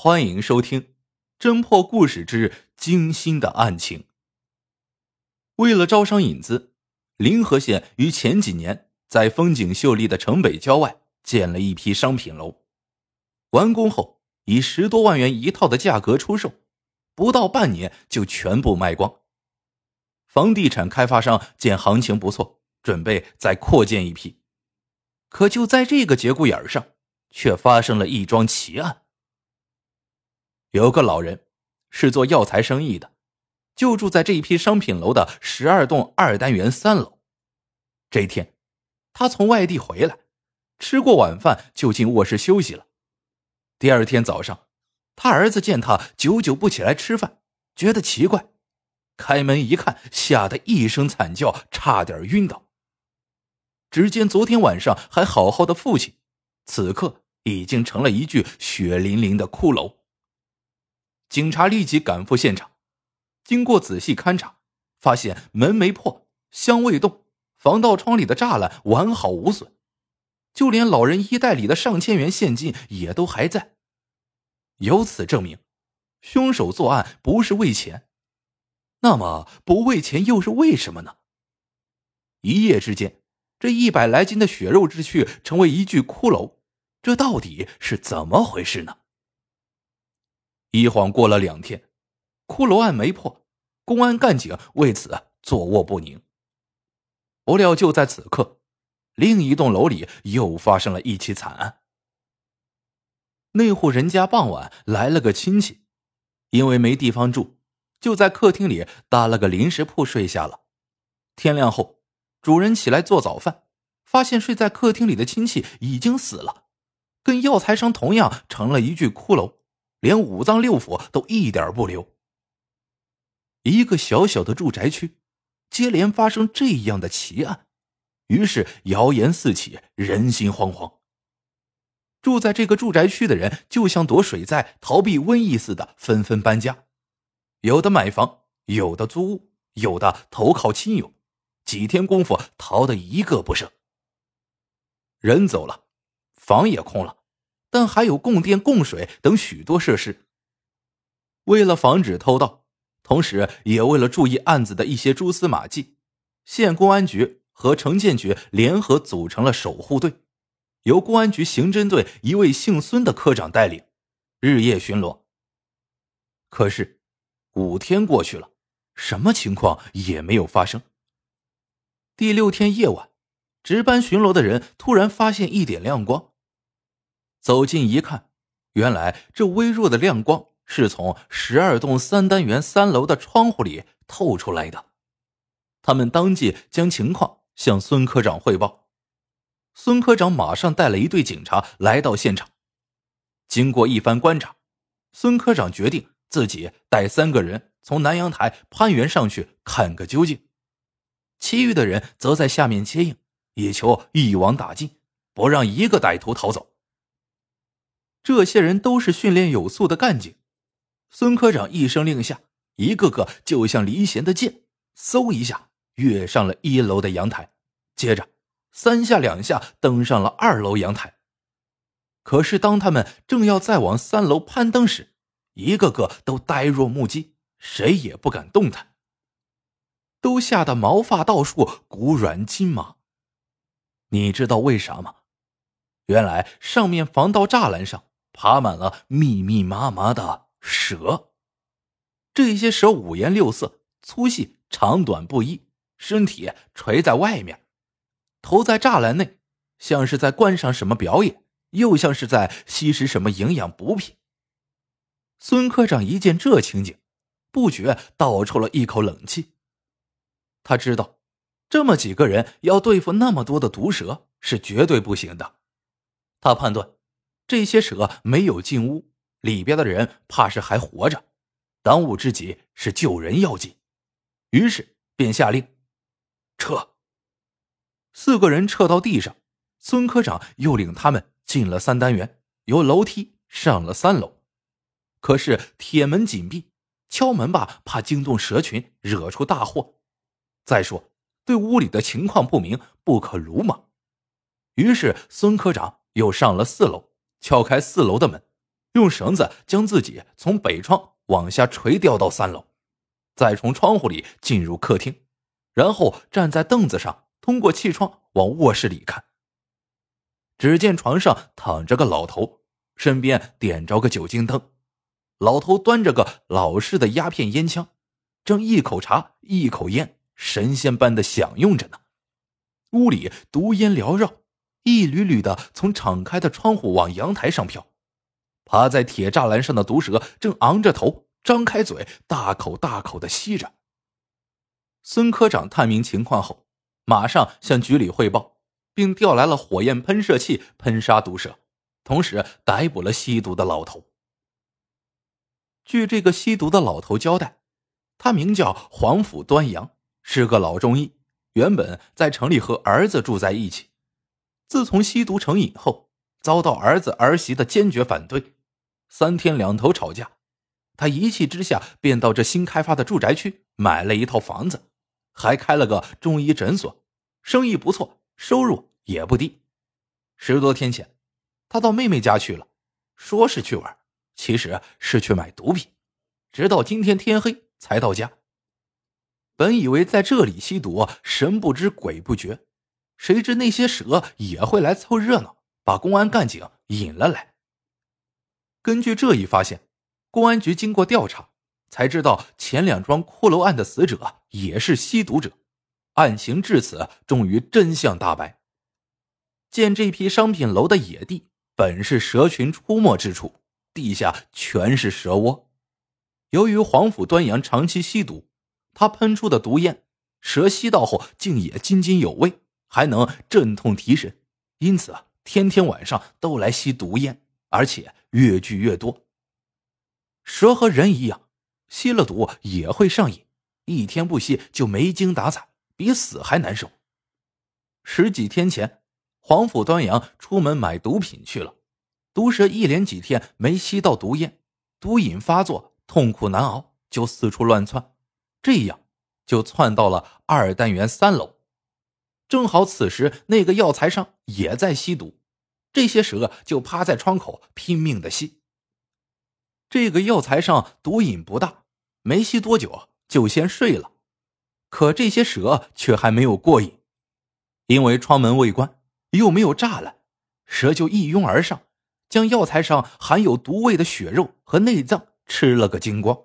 欢迎收听《侦破故事之惊心的案情》。为了招商引资，临河县于前几年在风景秀丽的城北郊外建了一批商品楼，完工后以十多万元一套的价格出售，不到半年就全部卖光。房地产开发商见行情不错，准备再扩建一批，可就在这个节骨眼上，却发生了一桩奇案。有个老人是做药材生意的，就住在这一批商品楼的十二栋二单元三楼。这天，他从外地回来，吃过晚饭就进卧室休息了。第二天早上，他儿子见他久久不起来吃饭，觉得奇怪，开门一看，吓得一声惨叫，差点晕倒。只见昨天晚上还好好的父亲，此刻已经成了一具血淋淋的骷髅。警察立即赶赴现场，经过仔细勘查，发现门没破，箱未动，防盗窗里的栅栏完好无损，就连老人衣袋里的上千元现金也都还在。由此证明，凶手作案不是为钱。那么不为钱又是为什么呢？一夜之间，这一百来斤的血肉之躯成为一具骷髅，这到底是怎么回事呢？一晃过了两天，骷髅案没破，公安干警为此坐卧不宁。不料就在此刻，另一栋楼里又发生了一起惨案。那户人家傍晚来了个亲戚，因为没地方住，就在客厅里搭了个临时铺睡下了。天亮后，主人起来做早饭，发现睡在客厅里的亲戚已经死了，跟药材商同样成了一具骷髅。连五脏六腑都一点不留。一个小小的住宅区，接连发生这样的奇案，于是谣言四起，人心惶惶。住在这个住宅区的人就像躲水灾、逃避瘟疫似的，纷纷搬家，有的买房，有的租屋，有的投靠亲友，几天功夫逃得一个不剩。人走了，房也空了。但还有供电、供水等许多设施。为了防止偷盗，同时也为了注意案子的一些蛛丝马迹，县公安局和城建局联合组成了守护队，由公安局刑侦队一位姓孙的科长带领，日夜巡逻。可是，五天过去了，什么情况也没有发生。第六天夜晚，值班巡逻的人突然发现一点亮光。走近一看，原来这微弱的亮光是从十二栋三单元三楼的窗户里透出来的。他们当即将情况向孙科长汇报，孙科长马上带了一队警察来到现场。经过一番观察，孙科长决定自己带三个人从南阳台攀援上去看个究竟，其余的人则在下面接应，以求一网打尽，不让一个歹徒逃走。这些人都是训练有素的干警，孙科长一声令下，一个个就像离弦的箭，嗖一下跃上了一楼的阳台，接着三下两下登上了二楼阳台。可是当他们正要再往三楼攀登时，一个个都呆若木鸡，谁也不敢动弹，都吓得毛发倒竖，骨软筋麻。你知道为啥吗？原来上面防盗栅栏上。爬满了密密麻麻的蛇，这些蛇五颜六色，粗细长短不一，身体垂在外面，头在栅栏内，像是在观赏什么表演，又像是在吸食什么营养补品。孙科长一见这情景，不觉倒抽了一口冷气。他知道，这么几个人要对付那么多的毒蛇是绝对不行的。他判断。这些蛇没有进屋，里边的人怕是还活着，当务之急是救人要紧，于是便下令撤。四个人撤到地上，孙科长又领他们进了三单元，由楼梯上了三楼。可是铁门紧闭，敲门吧怕惊动蛇群，惹出大祸。再说对屋里的情况不明，不可鲁莽。于是孙科长又上了四楼。撬开四楼的门，用绳子将自己从北窗往下垂吊到三楼，再从窗户里进入客厅，然后站在凳子上，通过气窗往卧室里看。只见床上躺着个老头，身边点着个酒精灯，老头端着个老式的鸦片烟枪，正一口茶一口烟，神仙般的享用着呢。屋里毒烟缭绕，一缕缕的从敞开的窗户往阳台上飘。爬在铁栅栏上的毒蛇正昂着头，张开嘴，大口大口的吸着。孙科长探明情况后，马上向局里汇报，并调来了火焰喷射器喷杀毒蛇，同时逮捕了吸毒的老头。据这个吸毒的老头交代，他名叫黄甫端阳，是个老中医，原本在城里和儿子住在一起，自从吸毒成瘾后，遭到儿子儿媳的坚决反对。三天两头吵架，他一气之下便到这新开发的住宅区买了一套房子，还开了个中医诊所，生意不错，收入也不低。十多天前，他到妹妹家去了，说是去玩，其实是去买毒品，直到今天天黑才到家。本以为在这里吸毒神不知鬼不觉，谁知那些蛇也会来凑热闹，把公安干警引了来。根据这一发现，公安局经过调查，才知道前两桩骷髅案的死者也是吸毒者，案情至此终于真相大白。见这批商品楼的野地本是蛇群出没之处，地下全是蛇窝。由于黄甫端阳长期吸毒，他喷出的毒烟，蛇吸到后竟也津津有味，还能镇痛提神，因此啊天天晚上都来吸毒烟。而且越聚越多。蛇和人一样，吸了毒也会上瘾，一天不吸就没精打采，比死还难受。十几天前，黄甫端阳出门买毒品去了，毒蛇一连几天没吸到毒烟，毒瘾发作，痛苦难熬，就四处乱窜，这样就窜到了二单元三楼。正好此时那个药材商也在吸毒。这些蛇就趴在窗口拼命的吸。这个药材上毒瘾不大，没吸多久就先睡了。可这些蛇却还没有过瘾，因为窗门未关，又没有栅栏，蛇就一拥而上，将药材上含有毒味的血肉和内脏吃了个精光。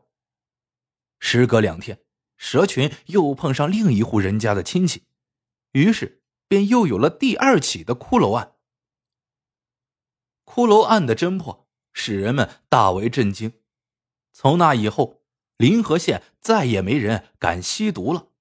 时隔两天，蛇群又碰上另一户人家的亲戚，于是便又有了第二起的骷髅案。骷髅案的侦破使人们大为震惊。从那以后，临河县再也没人敢吸毒了。